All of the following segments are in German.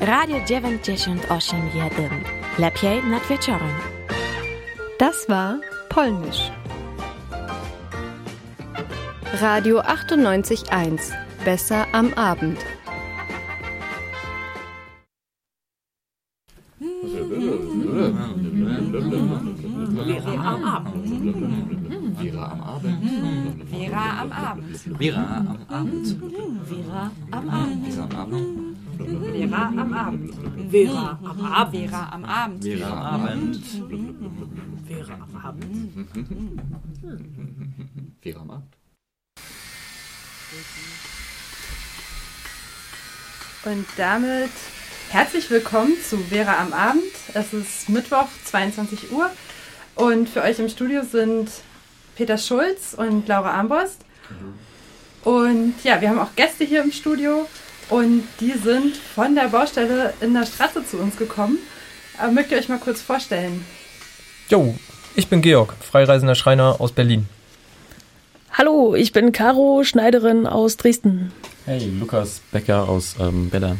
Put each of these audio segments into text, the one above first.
Radio 98,1. Lepiej nad wieczorem. Das war Polnisch. Radio 98.1. Besser am Abend. Vera am Abend. Vera am Abend. Vera am Abend. Vera am Abend. Vera am Abend. Vera am Abend. Vera am Abend. Vera am Abend. Vera am Abend. Vera am Abend. Vera am Abend. Vera am Abend. Und damit herzlich willkommen zu Vera am Abend. Es ist Mittwoch, 22 Uhr. Und für euch im Studio sind Peter Schulz und Laura Armbrust. Und ja, wir haben auch Gäste hier im Studio. Und die sind von der Baustelle in der Straße zu uns gekommen. Aber mögt ihr euch mal kurz vorstellen? Jo, ich bin Georg, freireisender Schreiner aus Berlin. Hallo, ich bin Caro, Schneiderin aus Dresden. Hey, Lukas Becker aus ähm, Bella.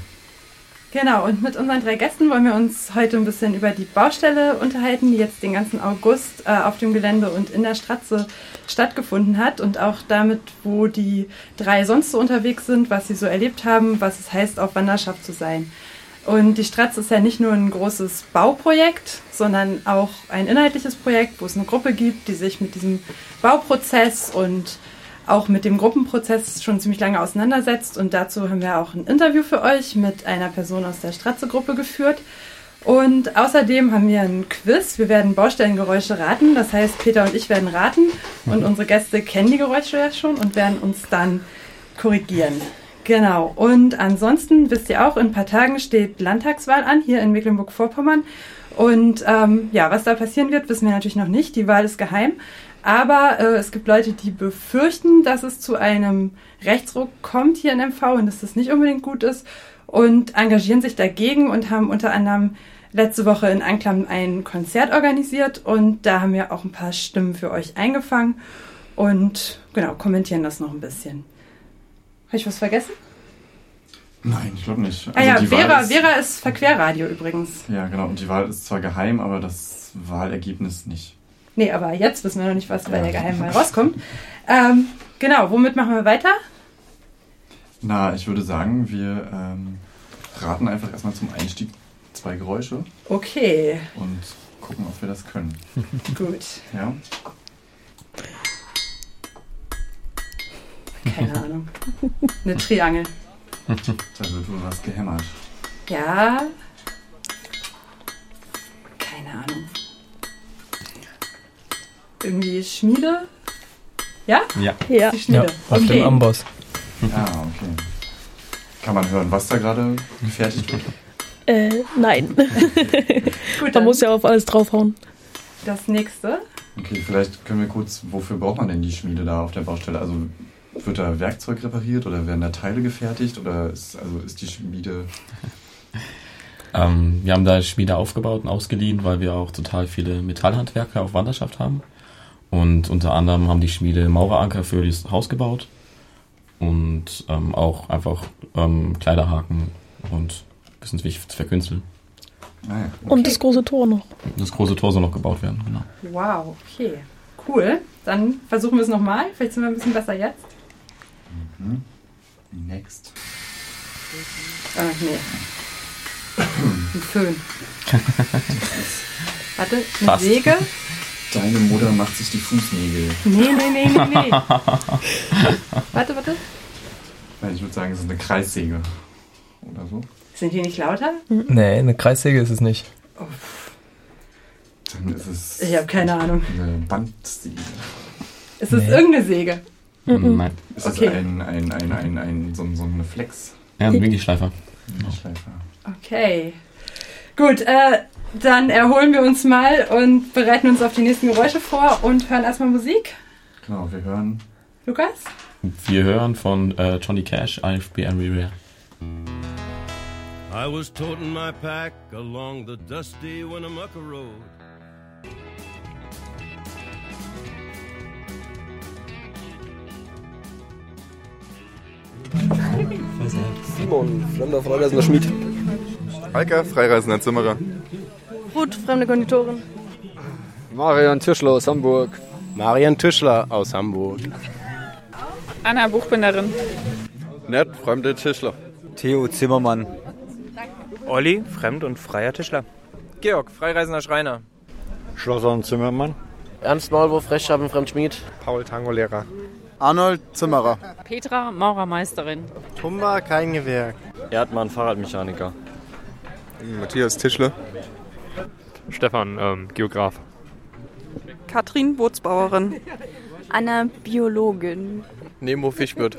Genau, und mit unseren drei Gästen wollen wir uns heute ein bisschen über die Baustelle unterhalten, die jetzt den ganzen August äh, auf dem Gelände und in der Stratze stattgefunden hat und auch damit, wo die drei sonst so unterwegs sind, was sie so erlebt haben, was es heißt, auf Wanderschaft zu sein. Und die Stratze ist ja nicht nur ein großes Bauprojekt, sondern auch ein inhaltliches Projekt, wo es eine Gruppe gibt, die sich mit diesem Bauprozess und auch mit dem Gruppenprozess schon ziemlich lange auseinandersetzt. Und dazu haben wir auch ein Interview für euch mit einer Person aus der Stratze-Gruppe geführt. Und außerdem haben wir ein Quiz. Wir werden Baustellengeräusche raten. Das heißt, Peter und ich werden raten und unsere Gäste kennen die Geräusche ja schon und werden uns dann korrigieren. Genau. Und ansonsten wisst ihr auch, in ein paar Tagen steht Landtagswahl an, hier in Mecklenburg-Vorpommern. Und ähm, ja, was da passieren wird, wissen wir natürlich noch nicht. Die Wahl ist geheim. Aber äh, es gibt Leute, die befürchten, dass es zu einem Rechtsruck kommt hier in MV und dass das nicht unbedingt gut ist und engagieren sich dagegen und haben unter anderem letzte Woche in Anklam ein Konzert organisiert und da haben wir auch ein paar Stimmen für euch eingefangen und genau, kommentieren das noch ein bisschen. Habe ich was vergessen? Nein, ich glaube nicht. ah ja, Also Vera, ist, Vera ist Verquerradio übrigens. Ja, genau. Und die Wahl ist zwar geheim, aber das Wahlergebnis nicht. Nee, aber jetzt wissen wir noch nicht, was bei der Geheimwahl rauskommt. Ähm, genau, womit machen wir weiter? Na, ich würde sagen, wir ähm, raten einfach erstmal zum Einstieg zwei Geräusche Okay, und gucken, ob wir das können. gut. Ja? Keine Ahnung. Eine Triangel. Da wird wohl was gehämmert. Ja. Irgendwie Schmiede? Ja? Ja. Ja. Die Schmiede. Ja, auf okay. dem Amboss. Ah, okay. Kann man hören, was da gerade gefertigt wird? Äh, nein. Gut, Man muss ja auf alles draufhauen. das nächste. Okay, vielleicht können wir kurz, wofür braucht man denn die Schmiede da auf der Baustelle? Also wird da Werkzeug repariert oder werden da Teile gefertigt oder ist, also ist die Schmiede... Ähm, wir haben da Schmiede aufgebaut und ausgeliehen, weil wir auch total viele Metallhandwerker auf Wanderschaft haben. Und unter anderem haben die Schmiede Maureranker für das Haus gebaut und ähm, auch einfach ähm, Kleiderhaken und ein bisschen verkünsteln. Ah, ja. Und das große Tor noch. Das große Tor soll noch gebaut werden, genau. Wow, okay. Cool. Dann versuchen wir es nochmal. Vielleicht sind wir ein bisschen besser jetzt. Next. Ah, nee. Ein Föhn. Warte, eine Fast. Säge? Deine Mutter macht sich die Fußnägel. Nee, nee, nee, nee, nee. warte, warte. Nein, ich würde sagen, es ist eine Kreissäge. Oder so. Sind die nicht lauter? Nee, eine Kreissäge ist es nicht. Dann ist es Ich habe keine Ahnung. eine Bandsäge. Es ist Nee. irgendeine Säge. Mhm. Nein. Ist Okay. es ein, ein, ein, ein, ein, so, so eine Flex? Ja, ein Winkelschleifer. Eine Schleifer. Okay. Gut, äh, dann erholen wir uns mal und bereiten uns auf die nächsten Geräusche vor und hören erstmal Musik. Genau, wir hören. Lukas? Wir hören von äh, Johnny Cash, IFB Everywhere. I was toting my pack along the dusty Winnemucca Road. Simon, fremder freireisender Schmied. Heike, freireisender Zimmerer. Ruth, fremde Konditorin. Marian Tischler aus Hamburg. Marian Tischler aus Hamburg. Anna Buchbinderin. Nett, fremde Tischler. Theo Zimmermann. Olli, fremd und freier Tischler. Georg, freireisender Schreiner. Schlosser und Zimmermann. Ernst Maulwurf, Rechtschaffen, Fremdschmied. Paul Tango-Lehrer. Arnold Zimmerer. Petra, Maurermeisterin. Tumba, kein Gewerk. Erdmann, Fahrradmechaniker. Matthias Tischler. Stefan, ähm, Geograf. Katrin, Bootsbauerin. Anna, Biologin. Nemo Fischwirt.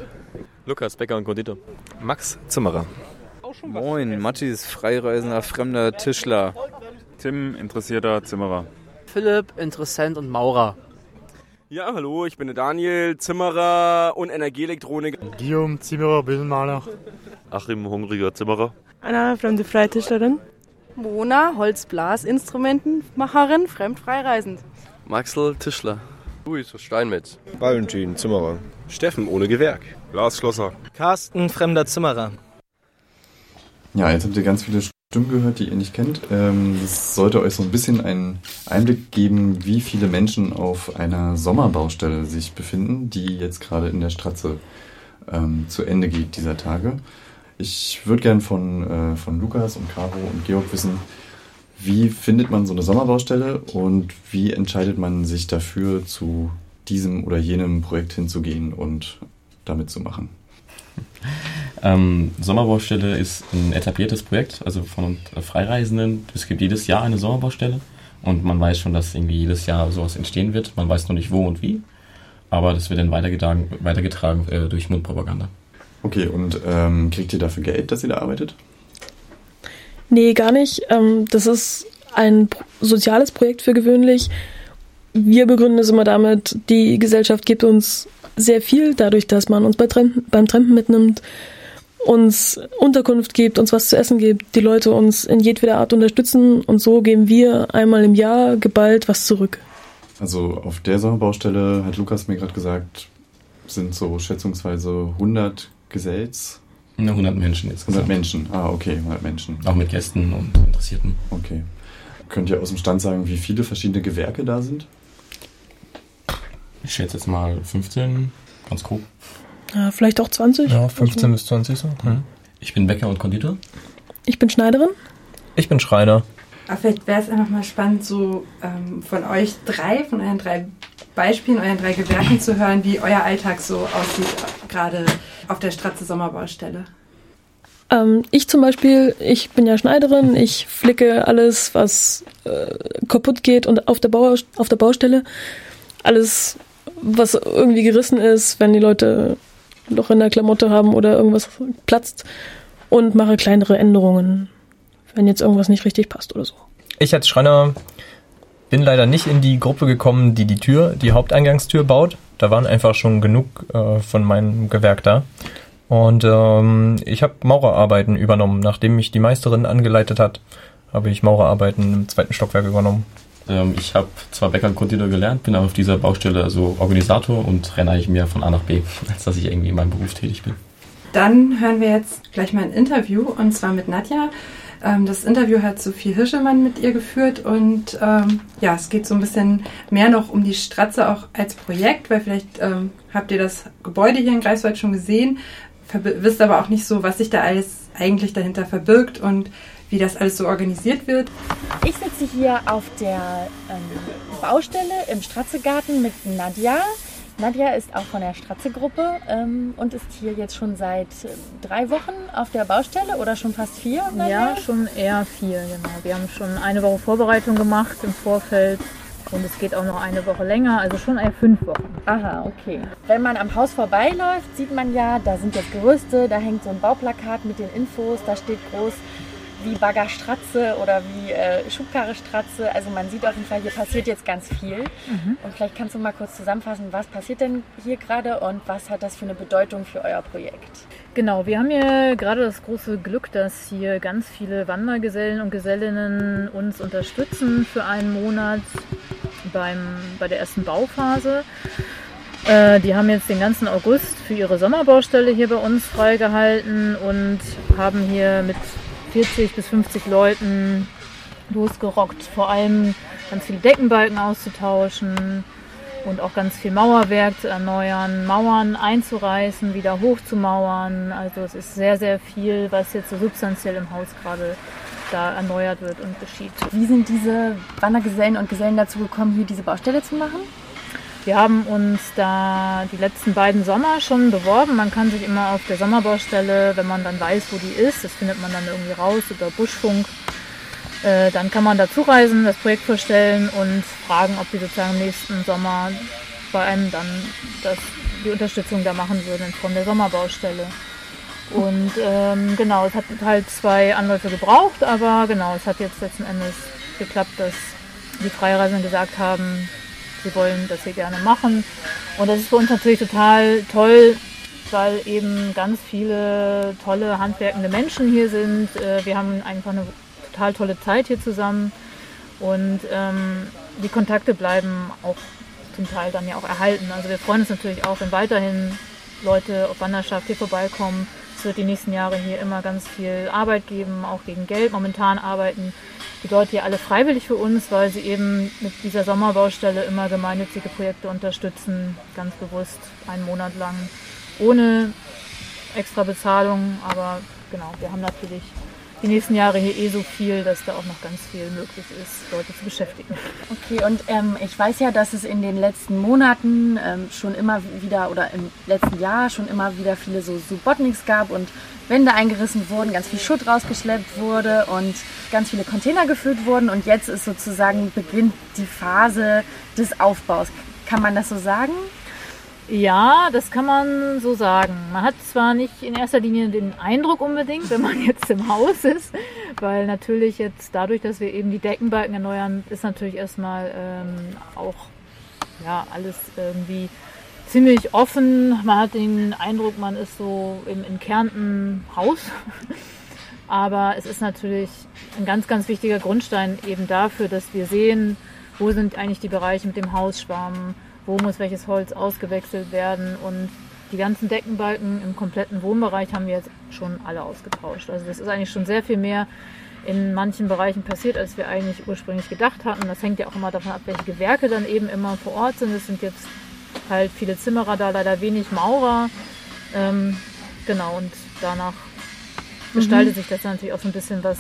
Lukas, Bäcker und Konditor. Max, Zimmerer. Moin, Matthias, freireisender fremder Tischler. Tim, interessierter Zimmerer. Philipp, Interessent und Maurer. Ja, hallo, ich bin der Daniel, Zimmerer und Energieelektroniker. Guillaume, Zimmerer, Bildmaler. Achim, hungriger Zimmerer. Anna, fremde Freitischlerin. Mona, Holzblasinstrumentenmacherin, fremdfreireisend. Maxel, Tischler. Luis Steinmetz. Valentin, Zimmerer. Steffen, ohne Gewerk. Lars Schlosser. Carsten, fremder Zimmerer. Ja, jetzt habt ihr ganz viele Stimmen gehört, die ihr nicht kennt. Ähm, das sollte euch so ein bisschen einen Einblick geben, wie viele Menschen auf einer Sommerbaustelle sich befinden, die jetzt gerade in der Stratze ähm, zu Ende geht dieser Tage. Ich würde gern von, äh, von Lukas und Caro und Georg wissen, wie findet man so eine Sommerbaustelle und wie entscheidet man sich dafür, zu diesem oder jenem Projekt hinzugehen und damit zu machen? Ähm, Sommerbaustelle ist ein etabliertes Projekt, also von Freireisenden. Es gibt jedes Jahr eine Sommerbaustelle und man weiß schon, dass irgendwie jedes Jahr sowas entstehen wird. Man weiß noch nicht wo und wie, aber das wird dann weitergetragen, weitergetragen äh, durch Mundpropaganda. Okay, und ähm, kriegt ihr dafür Geld, dass ihr da arbeitet? Nee, gar nicht. Ähm, das ist ein soziales Projekt für gewöhnlich. Wir begründen es immer damit, die Gesellschaft gibt uns sehr viel, dadurch, dass man uns bei Trampen, beim Trampen mitnimmt, uns Unterkunft gibt, uns was zu essen gibt, die Leute uns in jedweder Art unterstützen und so geben wir einmal im Jahr geballt was zurück. Also auf der Sommerbaustelle, hat Lukas mir gerade gesagt, sind so schätzungsweise 100 Gesells. 100 Menschen jetzt. 100 Menschen, ah okay, 100 Menschen. Auch mit Gästen und Interessierten. Okay. Könnt ihr aus dem Stand sagen, wie viele verschiedene Gewerke da sind? Ich schätze jetzt mal 15, ganz grob. Ja, vielleicht auch 20. Ja, 15 bis 20 so. Mhm. Ich bin Bäcker und Konditor. Ich bin Schneiderin. Ich bin Schreiner. Aber vielleicht wäre es einfach mal spannend, so ähm, von euch drei, von euren drei Beispielen, euren drei Gewerken zu hören, wie euer Alltag so aussieht, gerade auf der Stratze Sommerbaustelle. Ähm, ich zum Beispiel, ich bin ja Schneiderin, ich flicke alles, was äh, kaputt geht und auf der, Bau, auf der Baustelle. Alles, was irgendwie gerissen ist, wenn die Leute Loch in der Klamotte haben oder irgendwas platzt. Und mache kleinere Änderungen, wenn jetzt irgendwas nicht richtig passt oder so. Ich als Schreiner bin leider nicht in die Gruppe gekommen, die die Tür, die Haupteingangstür baut. Da waren einfach schon genug äh, von meinem Gewerk da. Und ähm, ich habe Maurerarbeiten übernommen. Nachdem mich die Meisterin angeleitet hat, habe ich Maurerarbeiten im zweiten Stockwerk übernommen. Ähm, ich habe zwar Bäcker und Konditor gelernt, bin aber auf dieser Baustelle also Organisator und renne eigentlich mehr von A nach B, als dass ich irgendwie in meinem Beruf tätig bin. Dann hören wir jetzt gleich mal ein Interview und zwar mit Nadja. Ähm, das Interview hat Sophie Hirschemann mit ihr geführt und ähm, ja, es geht so ein bisschen mehr noch um die Stratze auch als Projekt, weil vielleicht ähm, habt ihr das Gebäude hier in Greifswald schon gesehen, wisst aber auch nicht so, was sich da alles eigentlich dahinter verbirgt und wie das alles so organisiert wird. Ich sitze hier auf der ähm, Baustelle im Stratzegarten mit Nadja. Nadja ist auch von der Stratze-Gruppe ähm, und ist hier jetzt schon seit äh, drei Wochen auf der Baustelle oder schon fast vier? Nadja? Ja, schon eher vier, genau. Wir haben schon eine Woche Vorbereitung gemacht im Vorfeld und es geht auch noch eine Woche länger, also schon eher fünf Wochen. Aha, okay. Wenn man am Haus vorbeiläuft, sieht man ja, da sind jetzt Gerüste, da hängt so ein Bauplakat mit den Infos, da steht groß wie Baggerstratze oder wie äh, Schubkarrestratze. Also man sieht auf jeden Fall, hier passiert jetzt ganz viel. Mhm. Und vielleicht kannst du mal kurz zusammenfassen, was passiert denn hier gerade und was hat das für eine Bedeutung für euer Projekt? Genau, wir haben hier gerade das große Glück, dass hier ganz viele Wandergesellen und Gesellinnen uns unterstützen für einen Monat beim, bei der ersten Bauphase. Äh, die haben jetzt den ganzen August für ihre Sommerbaustelle hier bei uns freigehalten und haben hier mit 40 bis 50 Leuten losgerockt, vor allem ganz viele Deckenbalken auszutauschen und auch ganz viel Mauerwerk zu erneuern, Mauern einzureißen, wieder hochzumauern. Also es ist sehr, sehr viel, was jetzt so substanziell im Haus gerade da erneuert wird und geschieht. Wie sind diese Wandergesellen und Gesellen dazu gekommen, hier diese Baustelle zu machen? Wir haben uns da die letzten beiden Sommer schon beworben. Man kann sich immer auf der Sommerbaustelle, wenn man dann weiß, wo die ist, das findet man dann irgendwie raus über Buschfunk, äh, dann kann man dazu reisen, das Projekt vorstellen und fragen, ob die sozusagen im nächsten Sommer bei einem dann das, die Unterstützung da machen würden von der Sommerbaustelle. Und ähm, genau, es hat halt zwei Anläufe gebraucht, aber genau, es hat jetzt letzten Endes geklappt, dass die Freireisenden gesagt haben, sie wollen das hier gerne machen. Und das ist für uns natürlich total toll, weil eben ganz viele tolle handwerkende Menschen hier sind. Äh, wir haben einfach eine total tolle Zeit hier zusammen und ähm, die Kontakte bleiben auch zum Teil dann ja auch erhalten. Also wir freuen uns natürlich auch, wenn weiterhin Leute auf Wanderschaft hier vorbeikommen. Es wird die nächsten Jahre hier immer ganz viel Arbeit geben, auch gegen Geld. Momentan arbeiten die Leute hier alle freiwillig für uns, weil sie eben mit dieser Sommerbaustelle immer gemeinnützige Projekte unterstützen, ganz bewusst einen Monat lang, ohne extra Bezahlung. Aber genau, wir haben natürlich die nächsten Jahre hier eh so viel, dass da auch noch ganz viel möglich ist, Leute zu beschäftigen. Okay, und ähm, ich weiß ja, dass es in den letzten Monaten ähm, schon immer wieder oder im letzten Jahr schon immer wieder viele so Subotniks gab und Wände eingerissen wurden, ganz viel Schutt rausgeschleppt wurde und ganz viele Container gefüllt wurden und jetzt ist sozusagen beginnt die Phase des Aufbaus. Kann man das so sagen? Ja, das kann man so sagen. Man hat zwar nicht in erster Linie den Eindruck unbedingt, wenn man jetzt im Haus ist, weil natürlich jetzt dadurch, dass wir eben die Deckenbalken erneuern, ist natürlich erstmal ähm, auch ja, alles irgendwie ziemlich offen. Man hat den Eindruck, man ist so im, in Kärnten Haus. Aber es ist natürlich ein ganz, ganz wichtiger Grundstein eben dafür, dass wir sehen, wo sind eigentlich die Bereiche mit dem Hausschwamm, wo muss welches Holz ausgewechselt werden und die ganzen Deckenbalken im kompletten Wohnbereich haben wir jetzt schon alle ausgetauscht. Also das ist eigentlich schon sehr viel mehr in manchen Bereichen passiert, als wir eigentlich ursprünglich gedacht hatten. Das hängt ja auch immer davon ab, welche Gewerke dann eben immer vor Ort sind. Es sind jetzt halt viele Zimmerer da, leider wenig Maurer. Ähm, genau, und danach gestaltet mhm. sich das natürlich auch so ein bisschen, was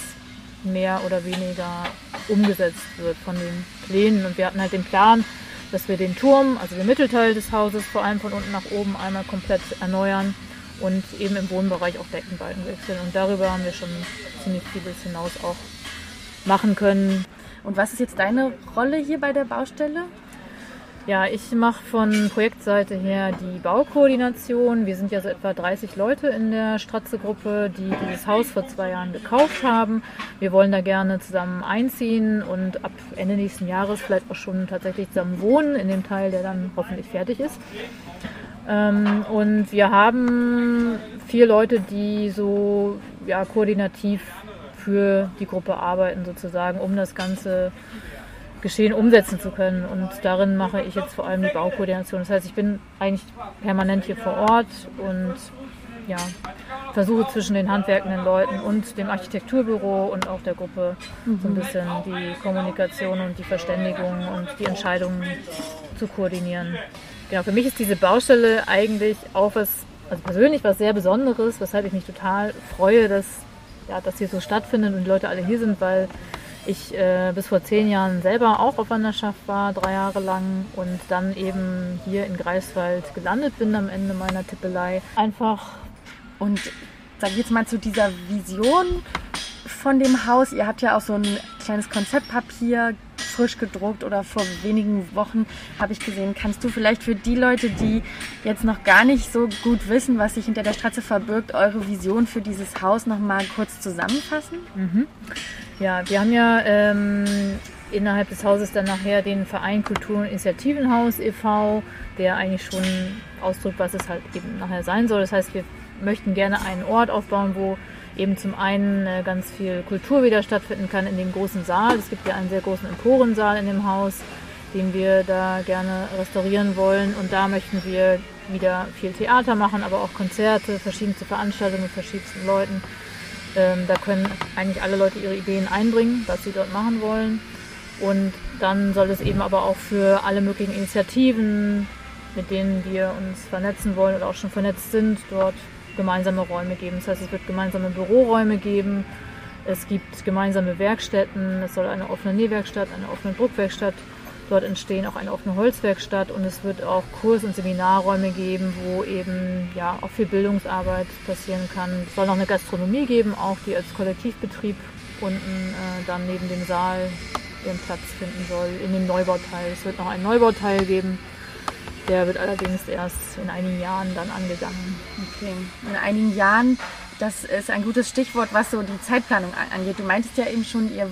mehr oder weniger umgesetzt wird von den Plänen. Und wir hatten halt den Plan, dass wir den Turm, also den Mittelteil des Hauses, vor allem von unten nach oben einmal komplett erneuern und eben im Wohnbereich auch Deckenbalken wechseln. Und darüber haben wir schon ziemlich vieles hinaus auch machen können. Und was ist jetzt deine Rolle hier bei der Baustelle? Ja, ich mache von Projektseite her die Baukoordination. Wir sind ja so etwa 30 Leute in der Stratze-Gruppe, die dieses Haus vor zwei Jahren gekauft haben. Wir wollen da gerne zusammen einziehen und ab Ende nächsten Jahres vielleicht auch schon tatsächlich zusammen wohnen, in dem Teil, der dann hoffentlich fertig ist. Ähm, und wir haben vier Leute, die so ja, koordinativ für die Gruppe arbeiten, sozusagen, um das Ganze Geschehen umsetzen zu können. Und darin mache ich jetzt vor allem die Baukoordination. Das heißt, ich bin eigentlich permanent hier vor Ort und ja, versuche zwischen den handwerkenden Leuten und dem Architekturbüro und auch der Gruppe mhm. so ein bisschen die Kommunikation und die Verständigung und die Entscheidungen zu koordinieren. Genau, für mich ist diese Baustelle eigentlich auch was, also persönlich was sehr Besonderes, weshalb ich mich total freue, dass ja, das hier so stattfindet und die Leute alle hier sind, weil ich äh, bis vor zehn Jahren selber auch auf Wanderschaft war, drei Jahre lang und dann eben hier in Greifswald gelandet bin am Ende meiner Tippelei. Einfach. Und sag ich jetzt mal zu dieser Vision von dem Haus. Ihr habt ja auch so ein kleines Konzeptpapier frisch gedruckt oder vor wenigen Wochen habe ich gesehen. Kannst du vielleicht für die Leute, die jetzt noch gar nicht so gut wissen, was sich hinter der Straße verbirgt, eure Vision für dieses Haus noch mal kurz zusammenfassen? Mhm. Ja, wir haben ja ähm, innerhalb des Hauses dann nachher den Verein Kultur- und Initiativenhaus e.V., der eigentlich schon ausdrückt, was es halt eben nachher sein soll. Das heißt, wir möchten gerne einen Ort aufbauen, wo eben zum einen äh, ganz viel Kultur wieder stattfinden kann in dem großen Saal. Es gibt ja einen sehr großen Emporensaal in dem Haus, den wir da gerne restaurieren wollen. Und da möchten wir wieder viel Theater machen, aber auch Konzerte, verschiedenste Veranstaltungen mit verschiedensten Leuten da können eigentlich alle Leute ihre Ideen einbringen, was sie dort machen wollen. Und dann soll es eben aber auch für alle möglichen Initiativen, mit denen wir uns vernetzen wollen oder auch schon vernetzt sind, dort gemeinsame Räume geben. Das heißt, es wird gemeinsame Büroräume geben, es gibt gemeinsame Werkstätten, es soll eine offene Nähwerkstatt, eine offene Druckwerkstatt dort entstehen, auch eine offene Holzwerkstatt und es wird auch Kurs- und Seminarräume geben, wo eben ja auch viel Bildungsarbeit passieren kann. Es soll noch eine Gastronomie geben, auch die als Kollektivbetrieb unten äh, dann neben dem Saal ihren Platz finden soll, in dem Neubauteil. Es wird noch einen Neubauteil geben. Der wird allerdings erst in einigen Jahren dann angegangen. Okay. In einigen Jahren, das ist ein gutes Stichwort, was so die Zeitplanung angeht. Du meintest ja eben schon, ihr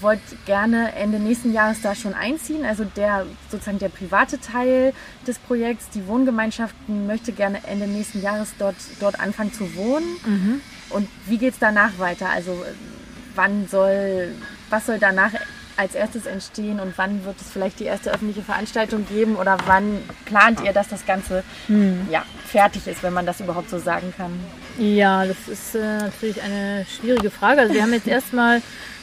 wollt gerne Ende nächsten Jahres da schon einziehen. Also der sozusagen der private Teil des Projekts, die Wohngemeinschaften möchte gerne Ende nächsten Jahres dort, dort anfangen zu wohnen. Mhm. Und wie geht es danach weiter? Also wann soll, was soll danach als erstes entstehen und wann wird es vielleicht die erste öffentliche Veranstaltung geben oder wann plant ihr, dass das Ganze Hm. ja, fertig ist, wenn man das überhaupt so sagen kann? Ja, das ist äh, natürlich eine schwierige Frage. Also wir haben jetzt erstmal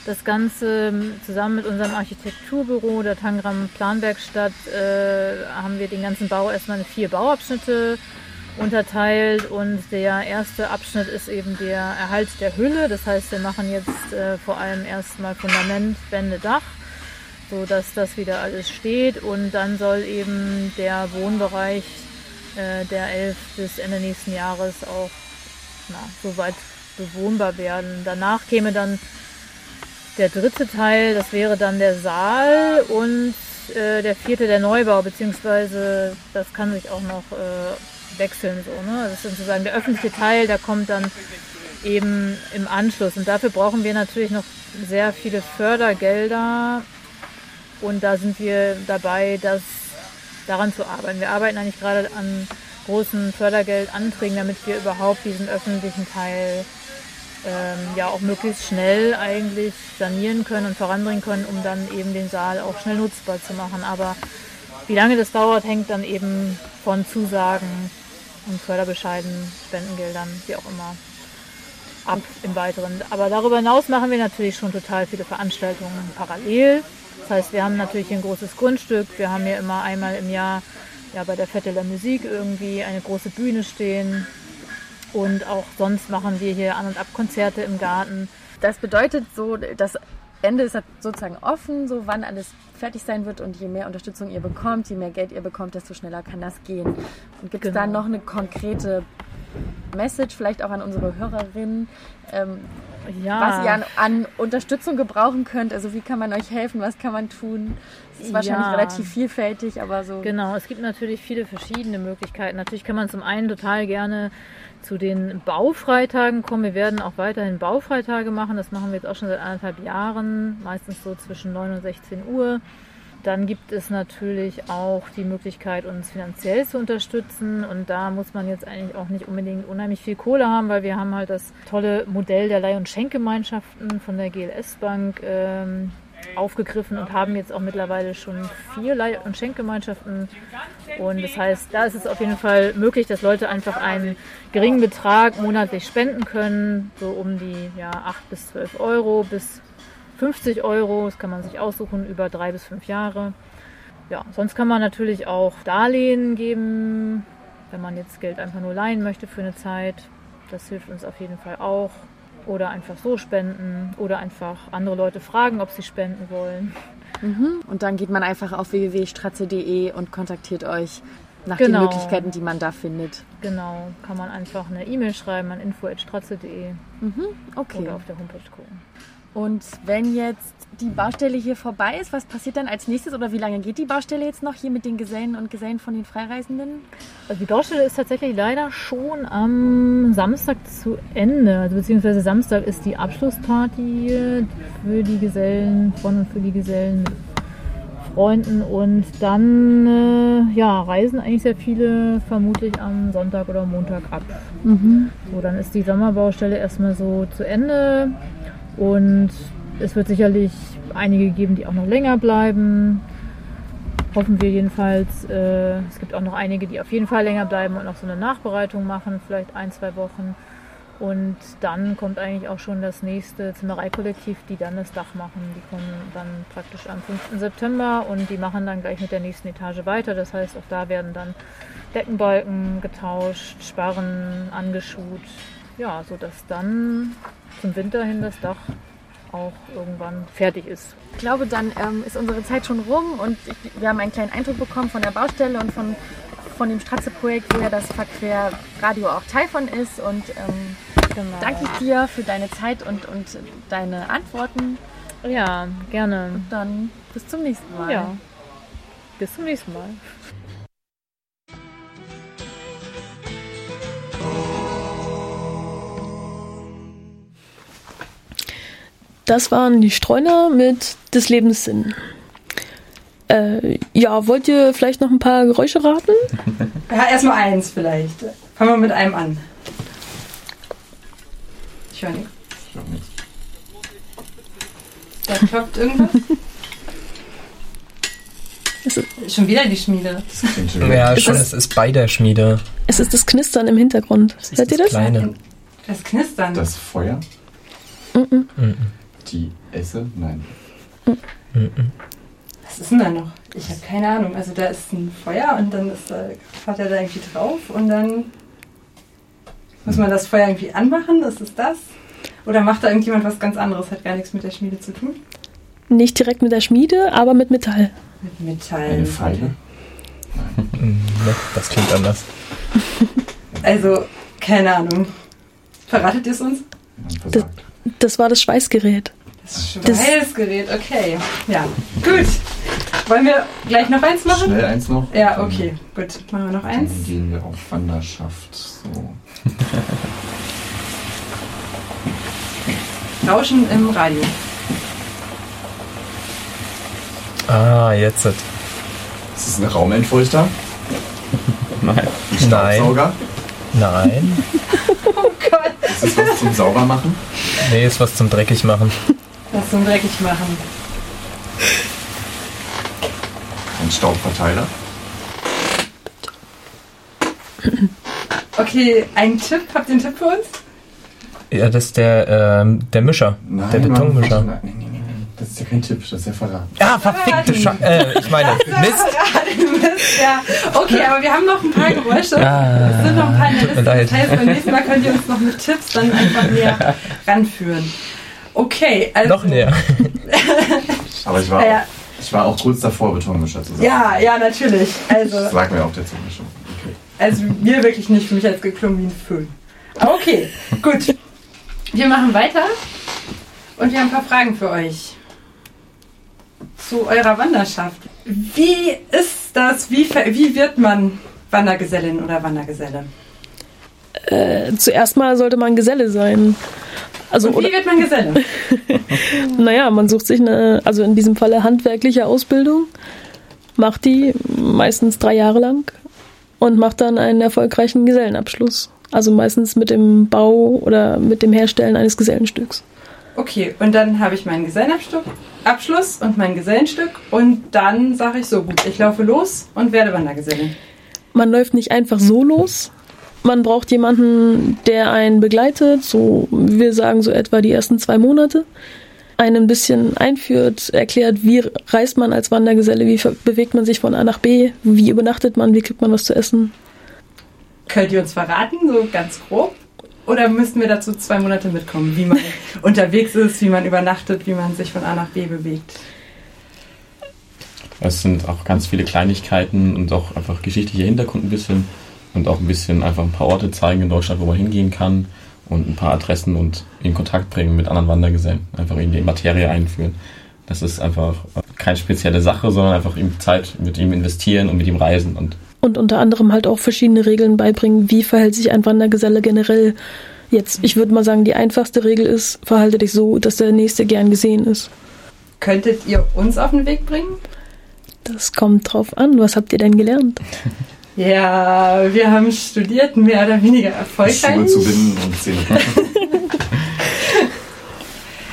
das Ganze ähm, zusammen mit unserem Architekturbüro der Tangram Planwerkstatt äh, haben wir den ganzen Bau erstmal in vier Bauabschnitte unterteilt und der erste Abschnitt ist eben der Erhalt der Hülle. Das heißt, wir machen jetzt äh, vor allem erstmal Fundament, Wände, Dach, so dass das wieder alles steht und dann soll eben der Wohnbereich äh, der 11 bis Ende nächsten Jahres auch na, soweit bewohnbar werden. Danach käme dann der dritte Teil, das wäre dann der Saal und äh, der vierte der Neubau, beziehungsweise das kann sich auch noch äh, wechseln so. Ne? Das ist sozusagen der öffentliche Teil, der kommt dann eben im Anschluss. Und dafür brauchen wir natürlich noch sehr viele Fördergelder und da sind wir dabei, das daran zu arbeiten. Wir arbeiten eigentlich gerade an großen Fördergeldanträgen, damit wir überhaupt diesen öffentlichen Teil ähm, ja auch möglichst schnell eigentlich sanieren können und voranbringen können, um dann eben den Saal auch schnell nutzbar zu machen. Aber wie lange das dauert, hängt dann eben von Zusagen und Förderbescheiden, Spendengeldern, wie auch immer, ab im Weiteren. Aber darüber hinaus machen wir natürlich schon total viele Veranstaltungen parallel. Das heißt, wir haben natürlich ein großes Grundstück. Wir haben hier immer einmal im Jahr ja, bei der Fette der Musik irgendwie eine große Bühne stehen. Und auch sonst machen wir hier An- und Ab-Konzerte im Garten. Das bedeutet so, das Ende ist sozusagen offen, so wann alles fertig sein wird und je mehr Unterstützung ihr bekommt, je mehr Geld ihr bekommt, desto schneller kann das gehen. Und gibt es Genau. da noch eine konkrete Message, vielleicht auch an unsere Hörerinnen, ähm, Ja. was ihr an, an Unterstützung gebrauchen könnt? Also wie kann man euch helfen, was kann man tun? Es ist wahrscheinlich Ja. relativ vielfältig, aber so. Genau, es gibt natürlich viele verschiedene Möglichkeiten. Natürlich kann man zum einen total gerne zu den Baufreitagen kommen. Wir werden auch weiterhin Baufreitage machen. Das machen wir jetzt auch schon seit anderthalb Jahren, meistens so zwischen 9 und 16 Uhr. Dann gibt es natürlich auch die Möglichkeit, uns finanziell zu unterstützen. Und da muss man jetzt eigentlich auch nicht unbedingt unheimlich viel Kohle haben, weil wir haben halt das tolle Modell der Leih- und Schenkgemeinschaften von der GLS Bank ähm, aufgegriffen und haben jetzt auch mittlerweile schon vier Leih- und Schenkgemeinschaften. Und das heißt, da ist es auf jeden Fall möglich, dass Leute einfach einen geringen Betrag monatlich spenden können, so um die ja, 8 bis 12 Euro bis 50 Euro. Das kann man sich aussuchen über drei bis fünf Jahre. Ja, sonst kann man natürlich auch Darlehen geben, wenn man jetzt Geld einfach nur leihen möchte für eine Zeit. Das hilft uns auf jeden Fall auch. Oder einfach so spenden oder einfach andere Leute fragen, ob sie spenden wollen. Mhm. Und dann geht man einfach auf www.stratze.de und kontaktiert euch nach Genau. den Möglichkeiten, die man da findet. Genau, kann man einfach eine E-Mail schreiben an info.stratze.de Mhm. Okay. oder auf der Homepage gucken. Und wenn jetzt die Baustelle hier vorbei ist, was passiert dann als nächstes oder wie lange geht die Baustelle jetzt noch hier mit den Gesellen und Gesellen von den Freireisenden? Also die Baustelle ist tatsächlich leider schon am Samstag zu Ende. Also beziehungsweise Samstag ist die Abschlussparty für die Gesellen, von und für die Gesellen Freunden. Und dann äh, ja, reisen eigentlich sehr viele vermutlich am Sonntag oder Montag ab. Mhm. So, dann ist die Sommerbaustelle erstmal so zu Ende. Und es wird sicherlich einige geben, die auch noch länger bleiben. Hoffen wir jedenfalls. Äh, es gibt auch noch einige, die auf jeden Fall länger bleiben und noch so eine Nachbereitung machen, vielleicht ein, zwei Wochen. Und dann kommt eigentlich auch schon das nächste Zimmereikollektiv, die dann das Dach machen. Die kommen dann praktisch am 5. September und die machen dann gleich mit der nächsten Etage weiter. Das heißt, auch da werden dann Deckenbalken getauscht, Sparren angeschut. Ja, sodass dann zum Winter hin das Dach auch irgendwann fertig ist. Ich glaube, dann ähm, ist unsere Zeit schon rum und ich, wir haben einen kleinen Eindruck bekommen von der Baustelle und von, von dem Stratze-Projekt, wo ja das Verquer-Radio auch Teil von ist. Und ähm, Genau. danke ich dir für deine Zeit und, und deine Antworten. Ja, gerne. Und dann bis zum nächsten Mal. Ja. Bis zum nächsten Mal. Das waren die Streuner mit des Lebens Sinn. Äh, ja, wollt ihr vielleicht noch ein paar Geräusche raten? Ja, erstmal eins vielleicht. Fangen wir mit einem an. Ich höre nichts. Da klopft irgendwas. Schon wieder die Schmiede. Ja, Ist schon, das- es ist bei der Schmiede. Es ist das Knistern im Hintergrund. Hört ihr das? Kleine. Das Knistern. Das Feuer? Mhm. Die Esse? Nein. Was ist denn da noch? Ich habe keine Ahnung. Also da ist ein Feuer und dann ist da, fährt er da irgendwie drauf und dann muss man das Feuer irgendwie anmachen. Ist es das? Oder macht da irgendjemand was ganz anderes? Hat gar nichts mit der Schmiede zu tun? Nicht direkt mit der Schmiede, aber mit Metall. Mit Metall. Eine Pfeile? Hm, ne, Das klingt anders. Also, keine Ahnung. Verratet ihr es uns? Das, das war das Schweißgerät. Das Schweißgerät, okay. Ja, gut. Wollen wir gleich noch eins machen? Schnell eins noch? Ja, okay. Gut, machen wir noch eins. Dann gehen wir auf Wanderschaft. So. Rauschen im Radio. Ah, jetzt. Ist es ein Raumentfeuchter? Nein. Ein Staubsauger? Nein. Oh Gott. Ist es was zum Saubermachen? Nee, ist was zum dreckig machen. Das zum dreckig machen. Ein Staubverteiler? Okay, ein Tipp. Habt ihr einen Tipp für uns? Ja, das ist der, ähm, der Mischer. Nein, der Mann, Betonmischer. Nein, nein, nein, nein. Das ist ja kein Tipp, das ist ja Verrat. Ah, verfickte Scheiße. Äh, ich meine, Mist. Mist, ja. Okay, aber wir haben noch ein paar Geräusche. Ah, es sind noch ein paar in der Liste. Das heißt, beim nächsten Mal könnt ihr uns noch mit Tipps dann einfach näher ranführen. Okay, also. Noch näher. Aber ich war, Ja. auch, ich war auch kurz davor, Betonmischer zu sein. Ja, ja, natürlich. Also, Das lag mir auf der Zunge schon. Okay. also mir wirklich nicht. Für mich hat es geklungen wie ein Föhn. Aber okay, gut. Wir machen weiter. Und wir haben ein paar Fragen für euch. Zu eurer Wanderschaft. Wie ist das? Wie, wie wird man Wandergesellin oder Wandergeselle? Äh, zuerst mal sollte man Geselle sein. Also, Und wie wird man Geselle? Naja, man sucht sich eine, also in diesem Falle handwerkliche Ausbildung, macht die meistens drei Jahre lang und macht dann einen erfolgreichen Gesellenabschluss. Also meistens mit dem Bau oder mit dem Herstellen eines Gesellenstücks. Okay, und dann habe ich meinen Gesellenabschluss und mein Gesellenstück und dann sage ich so, gut, ich laufe los und werde Wandergesellin. Man läuft nicht einfach so los. Man braucht jemanden, der einen begleitet, so wir sagen so etwa die ersten zwei Monate, einen ein bisschen einführt, erklärt, wie reist man als Wandergeselle, wie bewegt man sich von A nach B, wie übernachtet man, wie kriegt man was zu essen. Könnt ihr uns verraten, so ganz grob? Oder müssten wir dazu zwei Monate mitkommen, wie man unterwegs ist, wie man übernachtet, wie man sich von A nach B bewegt? Es sind auch ganz viele Kleinigkeiten und auch einfach geschichtlicher Hintergrund ein bisschen und auch ein bisschen einfach ein paar Orte zeigen in Deutschland, wo man hingehen kann und ein paar Adressen und in Kontakt bringen mit anderen Wandergesellen. Einfach in die Materie einführen. Das ist einfach keine spezielle Sache, sondern einfach ihm Zeit mit ihm investieren und mit ihm reisen und Und unter anderem halt auch verschiedene Regeln beibringen, wie verhält sich ein Wandergeselle generell. Jetzt, ich würde mal sagen, die einfachste Regel ist, verhalte dich so, dass der Nächste gern gesehen ist. Könntet ihr uns auf den Weg bringen? Das kommt drauf an. Was habt ihr denn gelernt? Ja, wir haben studiert, mehr oder weniger erfolgreich. Schuhe zu binden und putzen.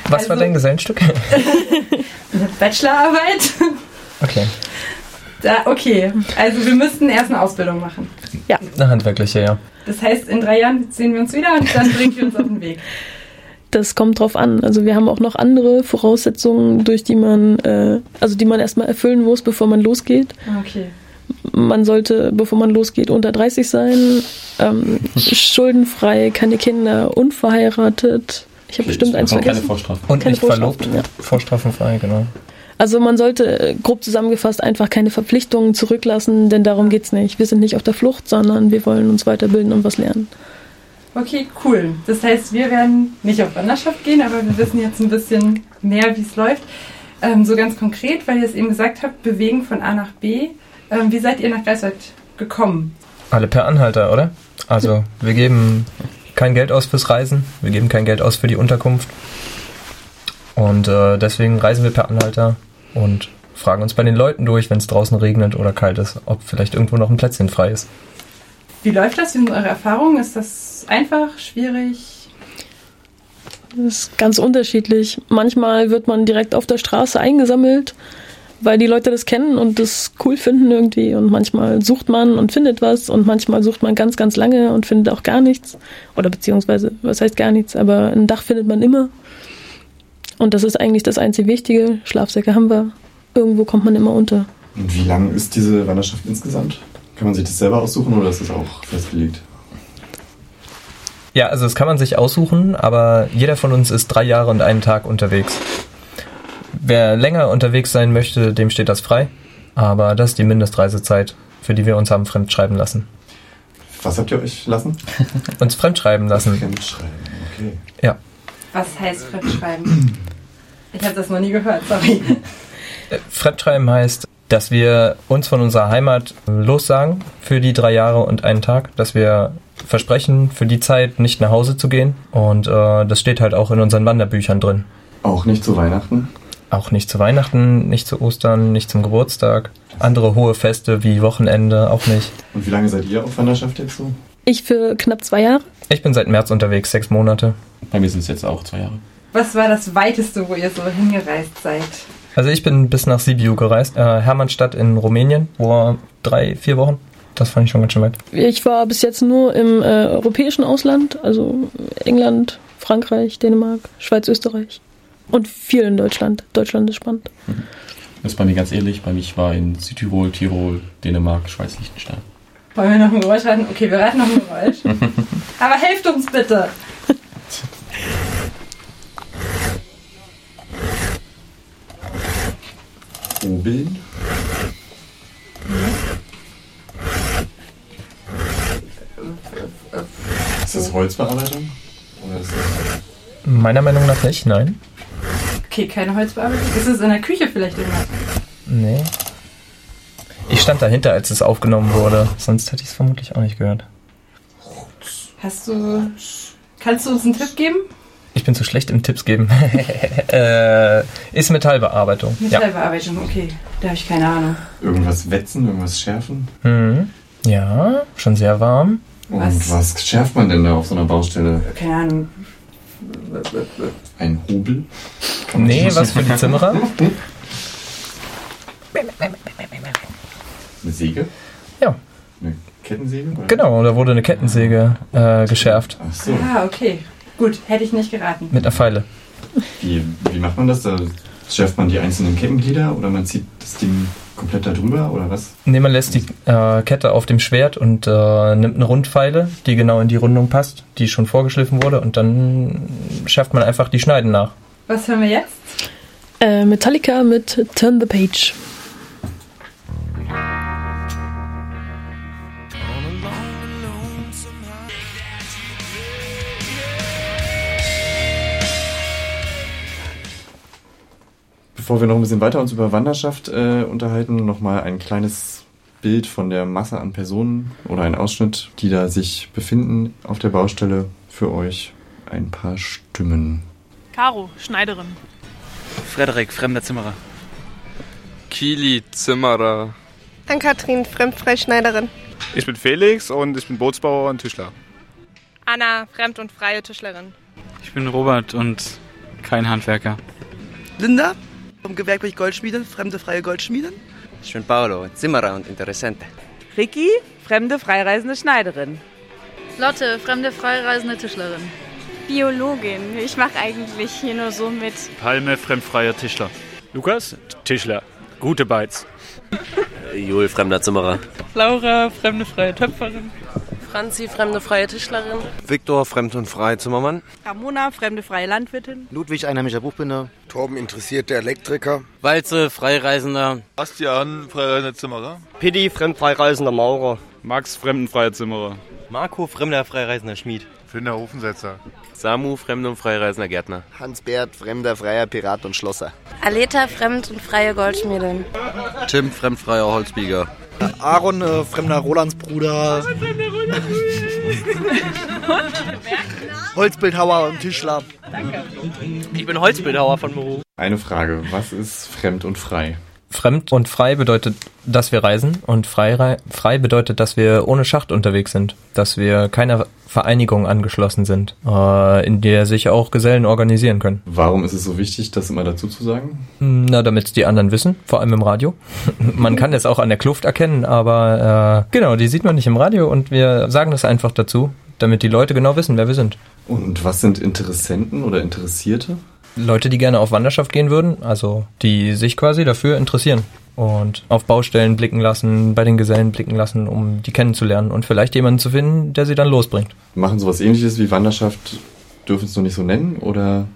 Was war dein Gesellenstück? Eine Bachelorarbeit. Okay. Da, okay, also wir müssten erst eine Ausbildung machen. Ja. Eine handwerkliche, ja. Das heißt, in drei Jahren sehen wir uns wieder und dann bringen wir uns auf den Weg. Das kommt drauf an. Also wir haben auch noch andere Voraussetzungen, durch die man, äh, also die man erstmal erfüllen muss, bevor man losgeht. Okay. Man sollte, bevor man losgeht, unter 30 sein, ähm, schuldenfrei, keine Kinder, unverheiratet. Ich habe bestimmt eins vergessen. Keine Vorstrafen. Und Keine nicht verlobt. Vorstrafen, ja. Vorstrafenfrei, genau. Also man sollte äh, grob zusammengefasst einfach keine Verpflichtungen zurücklassen, denn darum geht's nicht. Wir sind nicht auf der Flucht, sondern wir wollen uns weiterbilden und was lernen. Okay, cool. Das heißt, wir werden nicht auf Wanderschaft gehen, aber wir wissen jetzt ein bisschen mehr, wie es läuft. Ähm, so ganz konkret, weil ihr es eben gesagt habt, bewegen von A nach B. Ähm, wie seid ihr nach Greifswald gekommen? Alle per Anhalter, oder? Also, wir geben kein Geld aus fürs Reisen, wir geben kein Geld aus für die Unterkunft. Und äh, deswegen reisen wir per Anhalter und fragen uns bei den Leuten durch, wenn es draußen regnet oder kalt ist, ob vielleicht irgendwo noch ein Plätzchen frei ist. Wie läuft das? Wie sind eure Erfahrungen? Ist das einfach, schwierig? Das ist ganz unterschiedlich. Manchmal wird man direkt auf der Straße eingesammelt, weil die Leute das kennen und das cool finden irgendwie. Und manchmal sucht man und findet was und manchmal sucht man ganz, ganz lange und findet auch gar nichts. Oder beziehungsweise, was heißt gar nichts, aber ein Dach findet man immer. Und das ist eigentlich das einzig Wichtige. Schlafsäcke haben wir. Irgendwo kommt man immer unter. Und wie lang ist diese Wanderschaft insgesamt? Kann man sich das selber aussuchen oder ist das auch festgelegt? Ja, also das kann man sich aussuchen, aber jeder von uns ist drei Jahre und einen Tag unterwegs. Wer länger unterwegs sein möchte, dem steht das frei. Aber das ist die Mindestreisezeit, für die wir uns haben fremdschreiben lassen. Was habt ihr euch lassen? Uns fremdschreiben lassen. Fremdschreiben, okay. Ja. Was heißt Fremdschreiben? Ich habe das noch nie gehört, sorry. Äh, Fremdschreiben heißt, dass wir uns von unserer Heimat lossagen für die drei Jahre und einen Tag, dass wir versprechen, für die Zeit nicht nach Hause zu gehen. Und äh, das steht halt auch in unseren Wanderbüchern drin. Auch nicht zu Weihnachten? Auch nicht zu Weihnachten, nicht zu Ostern, nicht zum Geburtstag. Andere hohe Feste wie Wochenende auch nicht. Und wie lange seid ihr auf Wanderschaft jetzt so? Ich für knapp zwei Jahre. Ich bin seit März unterwegs, sechs Monate. Bei mir sind es jetzt auch zwei Jahre. Was war das Weiteste, wo ihr so hingereist seid? Also ich bin bis nach Sibiu gereist, äh, Hermannstadt in Rumänien, wo drei, vier Wochen. Das fand ich schon ganz schön weit. Ich war bis jetzt nur im äh, europäischen Ausland, also England, Frankreich, Dänemark, Schweiz, Österreich. Und viel in Deutschland. Deutschland ist spannend. Das ist bei mir ganz ähnlich. Bei mich war in Südtirol, Tirol, Dänemark, Schweiz, Liechtenstein. Wollen wir noch ein Geräusch raten? Okay, wir raten noch ein Geräusch. Aber helft uns bitte! Hobeln? Ist das Holzbearbeitung? Oder ist das Meiner Meinung nach nicht, nein. Okay, keine Holzbearbeitung. Ist es in der Küche vielleicht irgendwas? Nee. Ich stand dahinter, als es aufgenommen wurde. Sonst hätte ich es vermutlich auch nicht gehört. Hast du. Kannst du uns einen Tipp geben? Ich bin zu schlecht im Tipps geben. äh, ist Metallbearbeitung. Metallbearbeitung, okay. Da habe ich keine Ahnung. irgendwas wetzen, irgendwas schärfen? Ja. Mhm. ja, schon sehr warm. Und Was? was? schärft man denn da auf so einer Baustelle? Keine Ahnung. Ein Hobel? Nee, was für die Zimmerer? Eine Säge? Ja. Eine Kettensäge? oder? Genau, da wurde eine Kettensäge äh, geschärft. Ach so. Ah, okay. Gut, hätte ich nicht geraten. Mit einer Pfeile. Wie, wie macht man das? Da schärft man die einzelnen Kettenglieder oder man zieht das Ding komplett da drüber oder was? Nee, man lässt die äh, Kette auf dem Schwert und äh, nimmt eine Rundpfeile, die genau in die Rundung passt, die schon vorgeschliffen wurde und dann schärft man einfach die Schneiden nach. Was hören wir jetzt? Äh, Metallica mit Turn the Page. Bevor wir noch ein bisschen weiter uns über Wanderschaft äh, unterhalten, nochmal ein kleines Bild von der Masse an Personen oder ein Ausschnitt, die da sich befinden auf der Baustelle für euch. Ein paar Stimmen. Caro, Schneiderin. Frederik, fremder Zimmerer. Kili, Zimmerer. Ann-Kathrin, Fremdfreischneiderin. Ich bin Felix und ich bin Bootsbauer und Tischler. Anna, Fremd- und freie Tischlerin. Ich bin Robert und kein Handwerker. Linda, vom Gewerk bin ich Goldschmiede, fremde freie Goldschmiede. Ich bin Paolo, Zimmerer und Interessent. Ricky, fremde freireisende Schneiderin. Lotte, fremde freireisende Tischlerin. Biologin. Ich mache eigentlich hier nur so mit. Palme, fremdfreier Tischler. Lukas, Tischler. Gute Beiz. Jul, fremder Zimmerer. Laura, fremde freie Töpferin. Franzi, fremde freie Tischlerin. Viktor, fremd und frei Zimmermann. Ramona, fremde freie Landwirtin. Ludwig, einheimischer Buchbinder. Torben, interessierter Elektriker. Walze, Freireisender. Bastian, freireisender Zimmerer. Piddy, fremdfreireisender Maurer. Max, fremdenfreier Zimmerer. Marco, fremder freireisender Schmied. Finder, Ofensetzer. Samu, fremd und freireisender Gärtner. Hans-Bert, fremder freier Pirat und Schlosser. Aleta, fremd und freie Goldschmiedin. Tim, fremdfreier Holzbieger. Aaron, äh, fremder Rolandsbruder. Holzbildhauer und Tischler. Danke. Ich bin Holzbildhauer von Beruf. Eine Frage, was ist fremd und frei? Fremd und frei bedeutet, dass wir reisen und frei, frei bedeutet, dass wir ohne Schacht unterwegs sind, dass wir keiner Vereinigung angeschlossen sind, äh, in der sich auch Gesellen organisieren können. Warum ist es so wichtig, das immer dazu zu sagen? Na, damit die anderen wissen, vor allem im Radio. man kann es auch an der Kluft erkennen, aber äh, genau, die sieht man nicht im Radio und wir sagen das einfach dazu, damit die Leute genau wissen, wer wir sind. Und was sind Interessenten oder Interessierte? Leute, die gerne auf Wanderschaft gehen würden, also die sich quasi dafür interessieren und auf Baustellen blicken lassen, bei den Gesellen blicken lassen, um die kennenzulernen und vielleicht jemanden zu finden, der sie dann losbringt. Machen sowas ähnliches wie Wanderschaft, dürfen es noch nicht so nennen oder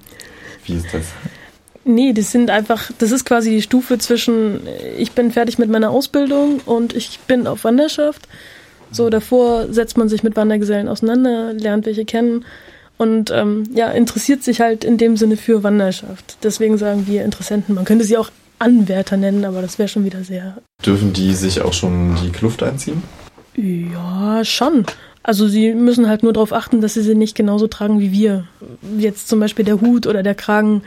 wie ist das? Nee, das sind einfach, das ist quasi die Stufe zwischen, ich bin fertig mit meiner Ausbildung und ich bin auf Wanderschaft. So, davor setzt man sich mit Wandergesellen auseinander, lernt welche kennen und ähm, ja, interessiert sich halt in dem Sinne für Wanderschaft. Deswegen sagen wir Interessenten. Man könnte sie auch Anwärter nennen, aber das wäre schon wieder sehr. Dürfen die sich auch schon die Kluft einziehen? Ja, schon. Also sie müssen halt nur darauf achten, dass sie sie nicht genauso tragen wie wir. Jetzt zum Beispiel der Hut oder der Kragen.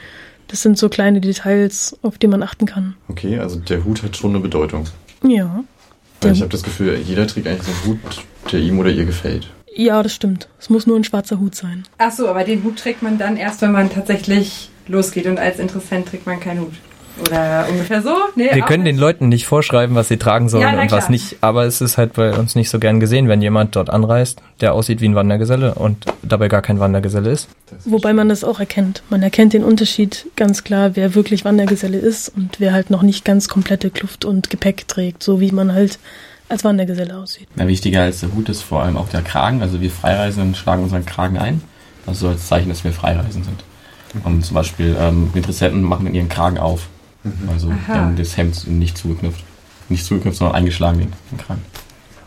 Das sind so kleine Details, auf die man achten kann. Okay, also der Hut hat schon eine Bedeutung. Ja. Weil ich habe das Gefühl, jeder trägt eigentlich so einen Hut, der ihm oder ihr gefällt. Ja, das stimmt. Es muss nur ein schwarzer Hut sein. Ach so, aber den Hut trägt man dann erst, wenn man tatsächlich losgeht und als Interessent trägt man keinen Hut. Oder ungefähr so? Nee, wir können nicht. den Leuten nicht vorschreiben, was sie tragen sollen Ja, und was nicht, aber es ist halt bei uns nicht so gern gesehen, wenn jemand dort anreist, der aussieht wie ein Wandergeselle und dabei gar kein Wandergeselle ist. Wobei man das auch erkennt. Man erkennt den Unterschied ganz klar, wer wirklich Wandergeselle ist und wer halt noch nicht ganz komplette Kluft und Gepäck trägt, so wie man halt als Wandergeselle aussieht. Ja, wichtiger als der Hut ist vor allem auch der Kragen. Also wir Freireisenden schlagen unseren Kragen ein. Also als Zeichen, dass wir Freireisend sind. Und zum Beispiel ähm, Interessenten machen dann ihren Kragen auf. Also Aha. die haben das Hemd nicht zugeknüpft. Nicht zugeknüpft, sondern eingeschlagen den, den Kragen.